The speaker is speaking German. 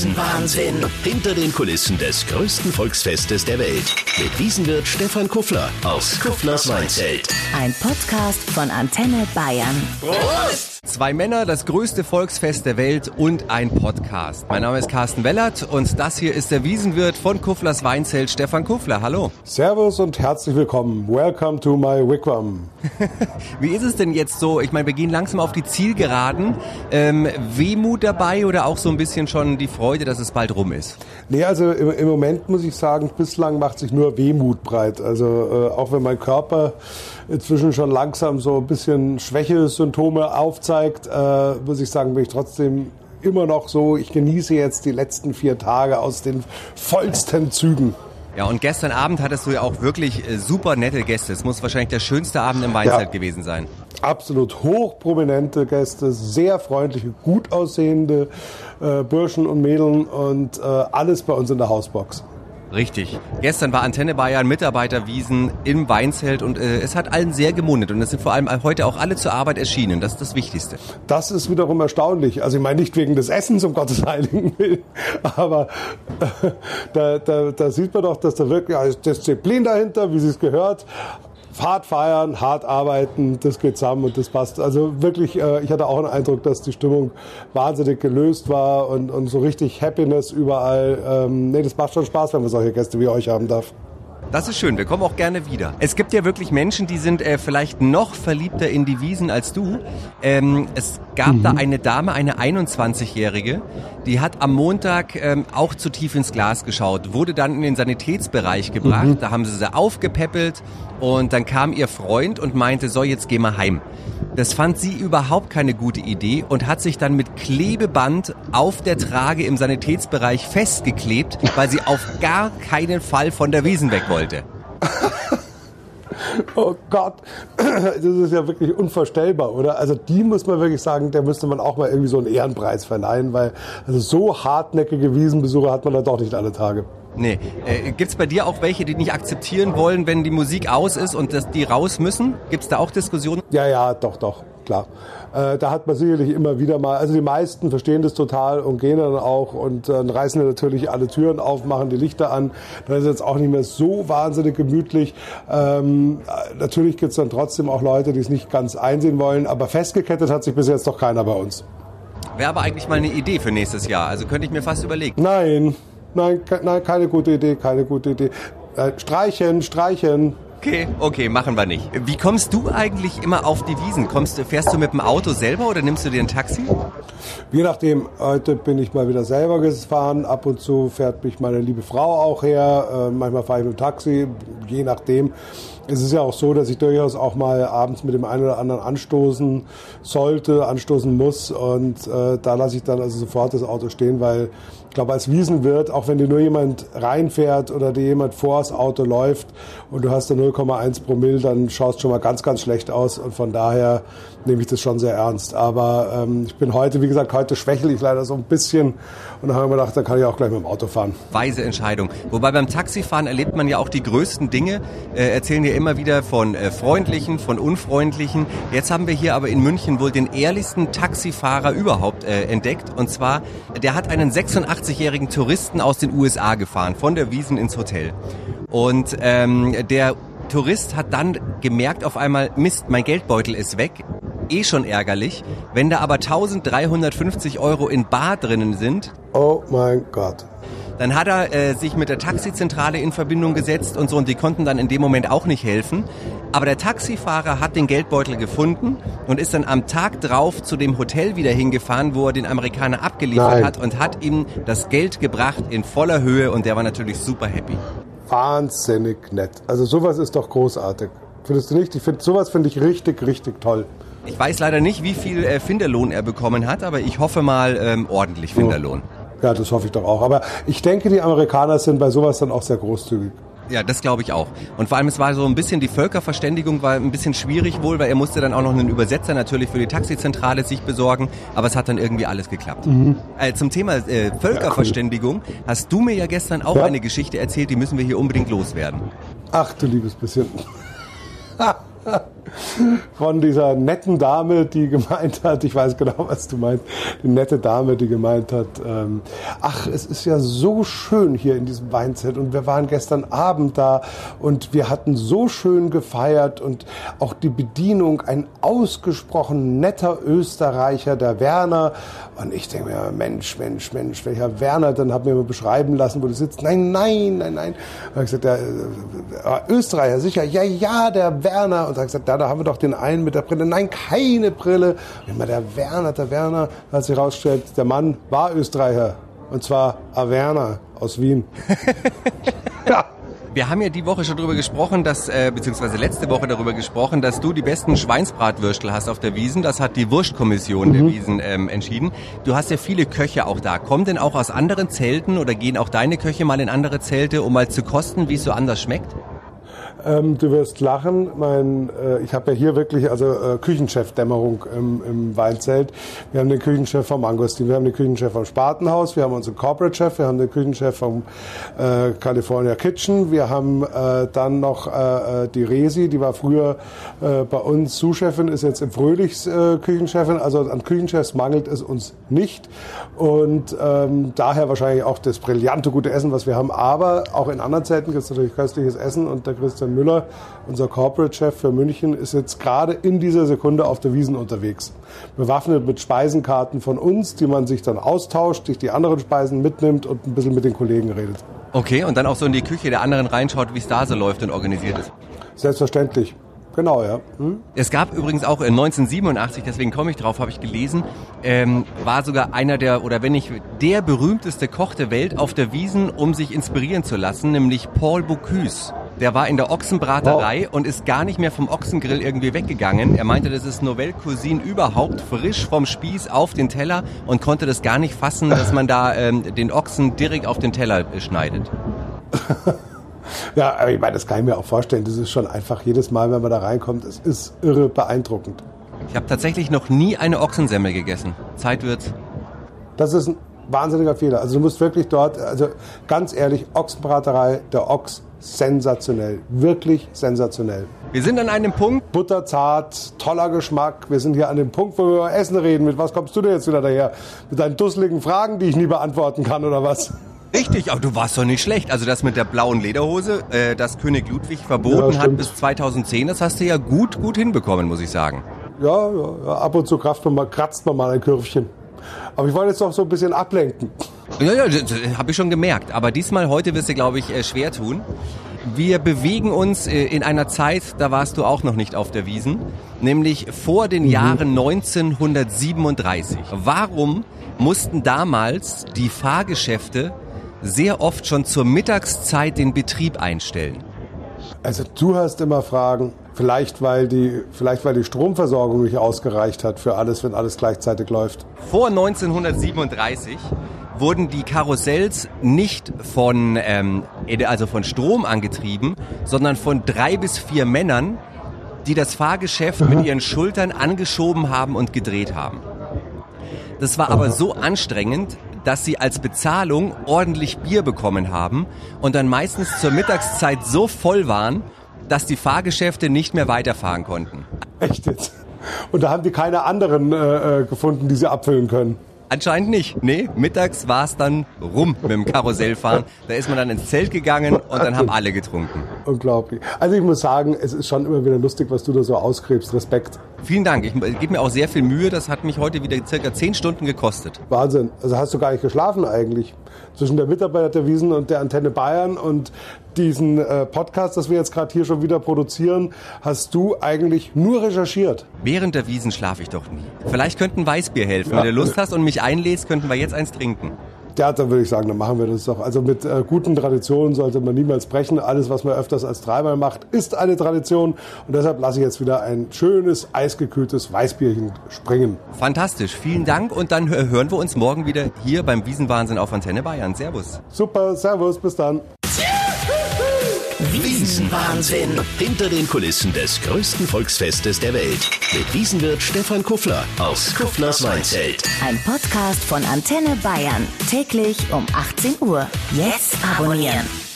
Wiesenwahnsinn. Hinter den Kulissen des größten Volksfestes der Welt. Mit Wiesenwirt Stefan Kuffler aus Kufflers Weinzelt. Ein Podcast von Antenne Bayern. Prost! Zwei Männer, das größte Volksfest der Welt und ein Podcast. Mein Name ist Carsten Wellert und das hier ist der Wiesenwirt von Kufflers Weinzelt, Stefan Kuffler. Hallo. Servus und herzlich willkommen. Welcome to my wigwam. Wie ist es denn jetzt so? Ich meine, wir gehen langsam auf die Zielgeraden. Ähm, Wehmut dabei oder auch so ein bisschen schon die Freude, dass es bald rum ist? Nee, also im, im Moment muss ich sagen, bislang macht sich nur Wehmut breit. Also äh, auch wenn mein Körper inzwischen schon langsam so ein bisschen Schwächesymptome aufzeigt, äh, muss ich sagen, bin ich trotzdem immer noch so, ich genieße jetzt die letzten vier Tage aus den vollsten Zügen. Ja, und gestern Abend hattest du ja auch wirklich äh, super nette Gäste. Es muss wahrscheinlich der schönste Abend im Weinzelt ja, gewesen sein. Absolut hochprominente Gäste, sehr freundliche, gut aussehende äh, Burschen und Mädeln und äh, alles bei uns in der Hausbox. Richtig. Gestern war Antenne Bayern Mitarbeiterwiesen im Weinzelt und äh, es hat allen sehr gemundet und es sind vor allem heute auch alle zur Arbeit erschienen. Das ist das Wichtigste. Das ist wiederum erstaunlich. Also ich meine nicht wegen des Essens, um Gottes Heiligen Willen, aber äh, da, da, da sieht man doch, dass da wirklich also Disziplin dahinter, wie sie es gehört, hart feiern, hart arbeiten, das geht zusammen und das passt. Also wirklich, äh, ich hatte auch den Eindruck, dass die Stimmung wahnsinnig gelöst war und, und so richtig Happiness überall. Ähm, nee, das macht schon Spaß, wenn man solche Gäste wie euch haben darf. Das ist schön, wir kommen auch gerne wieder. Es gibt ja wirklich Menschen, die sind äh, vielleicht noch verliebter in die Wiesen als du. Ähm, es gab mhm. da eine Dame, eine 21-Jährige, die hat am Montag ähm, auch zu tief ins Glas geschaut, wurde dann in den Sanitätsbereich gebracht, mhm. da haben sie sie aufgepäppelt und dann kam ihr Freund und meinte, so jetzt geh mal heim. Das fand sie überhaupt keine gute Idee und hat sich dann mit Klebeband auf der Trage im Sanitätsbereich festgeklebt, weil sie auf gar keinen Fall von der Wiesen weg wollte. Oh Gott, das ist ja wirklich unvorstellbar, oder? Also die muss man wirklich sagen, der müsste man auch mal irgendwie so einen Ehrenpreis verleihen, weil also so hartnäckige Wiesenbesucher hat man da doch nicht alle Tage. Nee. Äh, Gibt es bei dir auch welche, die nicht akzeptieren wollen, wenn die Musik aus ist und dass die raus müssen? Gibt es da auch Diskussionen? Ja, ja, doch, doch, klar. Äh, da hat man sicherlich immer wieder mal, also die meisten verstehen das total und gehen dann auch und äh, reißen natürlich alle Türen auf, machen die Lichter an. Da ist jetzt auch nicht mehr so wahnsinnig gemütlich. Ähm, natürlich gibt es dann trotzdem auch Leute, die es nicht ganz einsehen wollen, aber festgekettet hat sich bis jetzt doch keiner bei uns. Wäre aber eigentlich mal eine Idee für nächstes Jahr. Also könnte ich mir fast überlegen. Nein, nein, nein, keine gute Idee, keine gute Idee. Äh, streichen, streichen. Okay, okay, machen wir nicht. Wie kommst du eigentlich immer auf die Wiesen? Kommst, fährst du mit dem Auto selber oder nimmst du dir ein Taxi? Je nachdem, heute bin ich mal wieder selber gefahren. Ab und zu fährt mich meine liebe Frau auch her. Äh, manchmal fahre ich mit dem Taxi, je nachdem. Es ist ja auch so, dass ich durchaus auch mal abends mit dem einen oder anderen anstoßen sollte, anstoßen muss. Und äh, da lasse ich dann also sofort das Auto stehen, weil ich glaube, als Wiesenwirt, auch wenn dir nur jemand reinfährt oder dir jemand vor das Auto läuft und du hast da 0,1 Promille, dann schaust schon mal ganz, ganz schlecht aus. Und von daher nehme ich das schon sehr ernst. Aber ähm, ich bin heute, wie gesagt, heute schwächel ich leider so ein bisschen. Und dann habe ich mir gedacht, dann kann ich auch gleich mit dem Auto fahren. Weise Entscheidung. Wobei beim Taxifahren erlebt man ja auch die größten Dinge. Äh, erzählen wir immer wieder von äh, freundlichen, von unfreundlichen. Jetzt haben wir hier aber in München wohl den ehrlichsten Taxifahrer überhaupt äh, entdeckt. Und zwar, der hat einen 86 80-jährigen Touristen aus den USA gefahren, von der Wiesen ins Hotel. Und ähm, der Tourist hat dann gemerkt auf einmal, Mist, mein Geldbeutel ist weg. Eh schon ärgerlich. Wenn da aber 1350 Euro in Bar drinnen sind. Oh mein Gott. Dann hat er äh, sich mit der Taxizentrale in Verbindung gesetzt und so und die konnten dann in dem Moment auch nicht helfen. Aber der Taxifahrer hat den Geldbeutel gefunden und ist dann am Tag drauf zu dem Hotel wieder hingefahren, wo er den Amerikaner abgeliefert Nein. hat und hat ihm das Geld gebracht in voller Höhe und der war natürlich super happy. Wahnsinnig nett. Also sowas ist doch großartig. Findest du nicht? Ich finde sowas finde ich richtig, richtig toll. Ich weiß leider nicht, wie viel äh, Finderlohn er bekommen hat, aber ich hoffe mal ähm, ordentlich Finderlohn. Oh. Ja, das hoffe ich doch auch. Aber ich denke, die Amerikaner sind bei sowas dann auch sehr großzügig. Ja, das glaube ich auch. Und vor allem, es war so ein bisschen, die Völkerverständigung war ein bisschen schwierig wohl, weil er musste dann auch noch einen Übersetzer natürlich für die Taxizentrale sich besorgen, aber es hat dann irgendwie alles geklappt. Mhm. Äh, zum Thema äh, Völkerverständigung ja, cool. hast du mir ja gestern auch ja. eine Geschichte erzählt, die müssen wir hier unbedingt loswerden. Ach du liebes bisschen. von dieser netten Dame, die gemeint hat, ich weiß genau, was du meinst, die nette Dame, die gemeint hat, ähm, ach, es ist ja so schön hier in diesem Weinzelt und wir waren gestern Abend da und wir hatten so schön gefeiert und auch die Bedienung, ein ausgesprochen netter Österreicher, der Werner. Und ich denke mir, Mensch, Mensch, Mensch, welcher Werner, dann hat mir mal beschreiben lassen, wo du sitzt. Nein, nein, nein, nein. Und ich gesagt, der äh, Österreicher, sicher, ja, ja, der Werner. Und ich gesagt, da, da haben wir doch den einen mit der Brille. Nein, keine Brille. Und immer der Werner, der Werner, hat sich herausgestellt, der Mann war Österreicher. Und zwar Averna aus Wien. ja. Wir haben ja die Woche schon darüber gesprochen, dass, äh, beziehungsweise letzte Woche darüber gesprochen, dass du die besten Schweinsbratwürstel hast auf der Wiesen. Das hat die Wurstkommission mhm. der Wiesen ähm, entschieden. Du hast ja viele Köche auch da. Kommen denn auch aus anderen Zelten oder gehen auch deine Köche mal in andere Zelte, um mal zu kosten, wie es so anders schmeckt? Ähm, du wirst lachen. Mein, äh, ich habe ja hier wirklich also äh, Küchenchef-Dämmerung im, im Weinzelt. Wir haben den Küchenchef vom Angostin, wir haben den Küchenchef vom Spatenhaus, wir haben unseren Corporate-Chef, wir haben den Küchenchef vom äh, California Kitchen, wir haben äh, dann noch äh, äh, die Resi, die war früher äh, bei uns Sous-Chefin, ist jetzt im Fröhlichs äh, Küchenchefin. Also an Küchenchefs mangelt es uns nicht und ähm, daher wahrscheinlich auch das brillante gute Essen, was wir haben. Aber auch in anderen Zelten gibt es natürlich köstliches Essen und der Christian Christian Müller, unser Corporate-Chef für München, ist jetzt gerade in dieser Sekunde auf der Wiesen unterwegs. Bewaffnet mit Speisenkarten von uns, die man sich dann austauscht, sich die anderen Speisen mitnimmt und ein bisschen mit den Kollegen redet. Okay, und dann auch so in die Küche der anderen reinschaut, wie es da so läuft und organisiert ist. Selbstverständlich. Genau, ja. Hm? Es gab übrigens auch 1987, deswegen komme ich drauf, habe ich gelesen, ähm, war sogar einer der, oder wenn nicht der berühmteste Koch der Welt auf der Wiesen, um sich inspirieren zu lassen, nämlich Paul Bocuse. Der war in der Ochsenbraterei wow. und ist gar nicht mehr vom Ochsengrill irgendwie weggegangen. Er meinte, das ist Novelle Cuisine überhaupt, frisch vom Spieß auf den Teller und konnte das gar nicht fassen, dass man da ähm, den Ochsen direkt auf den Teller äh, schneidet. ja, aber ich meine, das kann ich mir auch vorstellen. Das ist schon einfach jedes Mal, wenn man da reinkommt, es ist irre beeindruckend. Ich habe tatsächlich noch nie eine Ochsensemmel gegessen. Zeit wird's. Das ist ein wahnsinniger Fehler. Also du musst wirklich dort, also ganz ehrlich, Ochsenbraterei, der Ochs sensationell. Wirklich sensationell. Wir sind an einem Punkt. Butterzart, toller Geschmack. Wir sind hier an dem Punkt, wo wir über Essen reden. Mit was kommst du denn jetzt wieder daher? Mit deinen dusseligen Fragen, die ich nie beantworten kann, oder was? Richtig, aber du warst doch nicht schlecht. Also das mit der blauen Lederhose, äh, das König Ludwig verboten ja, hat bis 2010, das hast du ja gut, gut hinbekommen, muss ich sagen. Ja, ja, ab und zu kratzt man mal, kratzt man mal ein Kürfchen. Aber ich wollte jetzt doch so ein bisschen ablenken. Ja, ja, das habe ich schon gemerkt. Aber diesmal, heute wirst du, glaube ich, äh, schwer tun. Wir bewegen uns äh, in einer Zeit, da warst du auch noch nicht auf der Wiesen, nämlich vor den mhm. Jahren 1937. Warum mussten damals die Fahrgeschäfte sehr oft schon zur Mittagszeit den Betrieb einstellen? Also du hast immer Fragen, vielleicht weil die, vielleicht weil die Stromversorgung nicht ausgereicht hat für alles, wenn alles gleichzeitig läuft. Vor 1937 wurden die Karussells nicht von, ähm, also von Strom angetrieben, sondern von drei bis vier Männern, die das Fahrgeschäft mit ihren Schultern angeschoben haben und gedreht haben. Das war aber so anstrengend, dass sie als Bezahlung ordentlich Bier bekommen haben und dann meistens zur Mittagszeit so voll waren, dass die Fahrgeschäfte nicht mehr weiterfahren konnten. Echt jetzt? Und da haben die keine anderen äh, äh gefunden, die sie abfüllen können. Anscheinend nicht. Nee, mittags war es dann rum mit dem Karussellfahren. Da ist man dann ins Zelt gegangen und dann haben alle getrunken. Unglaublich. Also ich muss sagen, es ist schon immer wieder lustig, was du da so ausgräbst. Respekt. Vielen Dank. Ich gebe mir auch sehr viel Mühe. Das hat mich heute wieder circa zehn Stunden gekostet. Wahnsinn. Also hast du gar nicht geschlafen eigentlich. Zwischen der Mitarbeiter der Wiesen und der Antenne Bayern und diesen äh, Podcast, das wir jetzt gerade hier schon wieder produzieren, hast du eigentlich nur recherchiert. Während der Wiesen schlafe ich doch nie. Vielleicht könnten Weißbier helfen. Ja. Wenn du Lust hast und mich einlädst, könnten wir jetzt eins trinken. Ja, dann würde ich sagen, dann machen wir das doch. Also mit äh, guten Traditionen sollte man niemals brechen. Alles, was man öfters als dreimal macht, ist eine Tradition. Und deshalb lasse ich jetzt wieder ein schönes, eisgekühltes Weißbierchen springen. Fantastisch. Vielen Dank. Und dann hören wir uns morgen wieder hier beim Wiesenwahnsinn auf Antenne Bayern. Servus. Super. Servus. Bis dann. Wiesenwahnsinn. Hinter den Kulissen des größten Volksfestes der Welt. Mit Wiesenwirt Stefan Kuffler aus Kufflers Weinzelt. Ein Podcast von Antenne Bayern. Täglich um 18 Uhr. Jetzt abonnieren.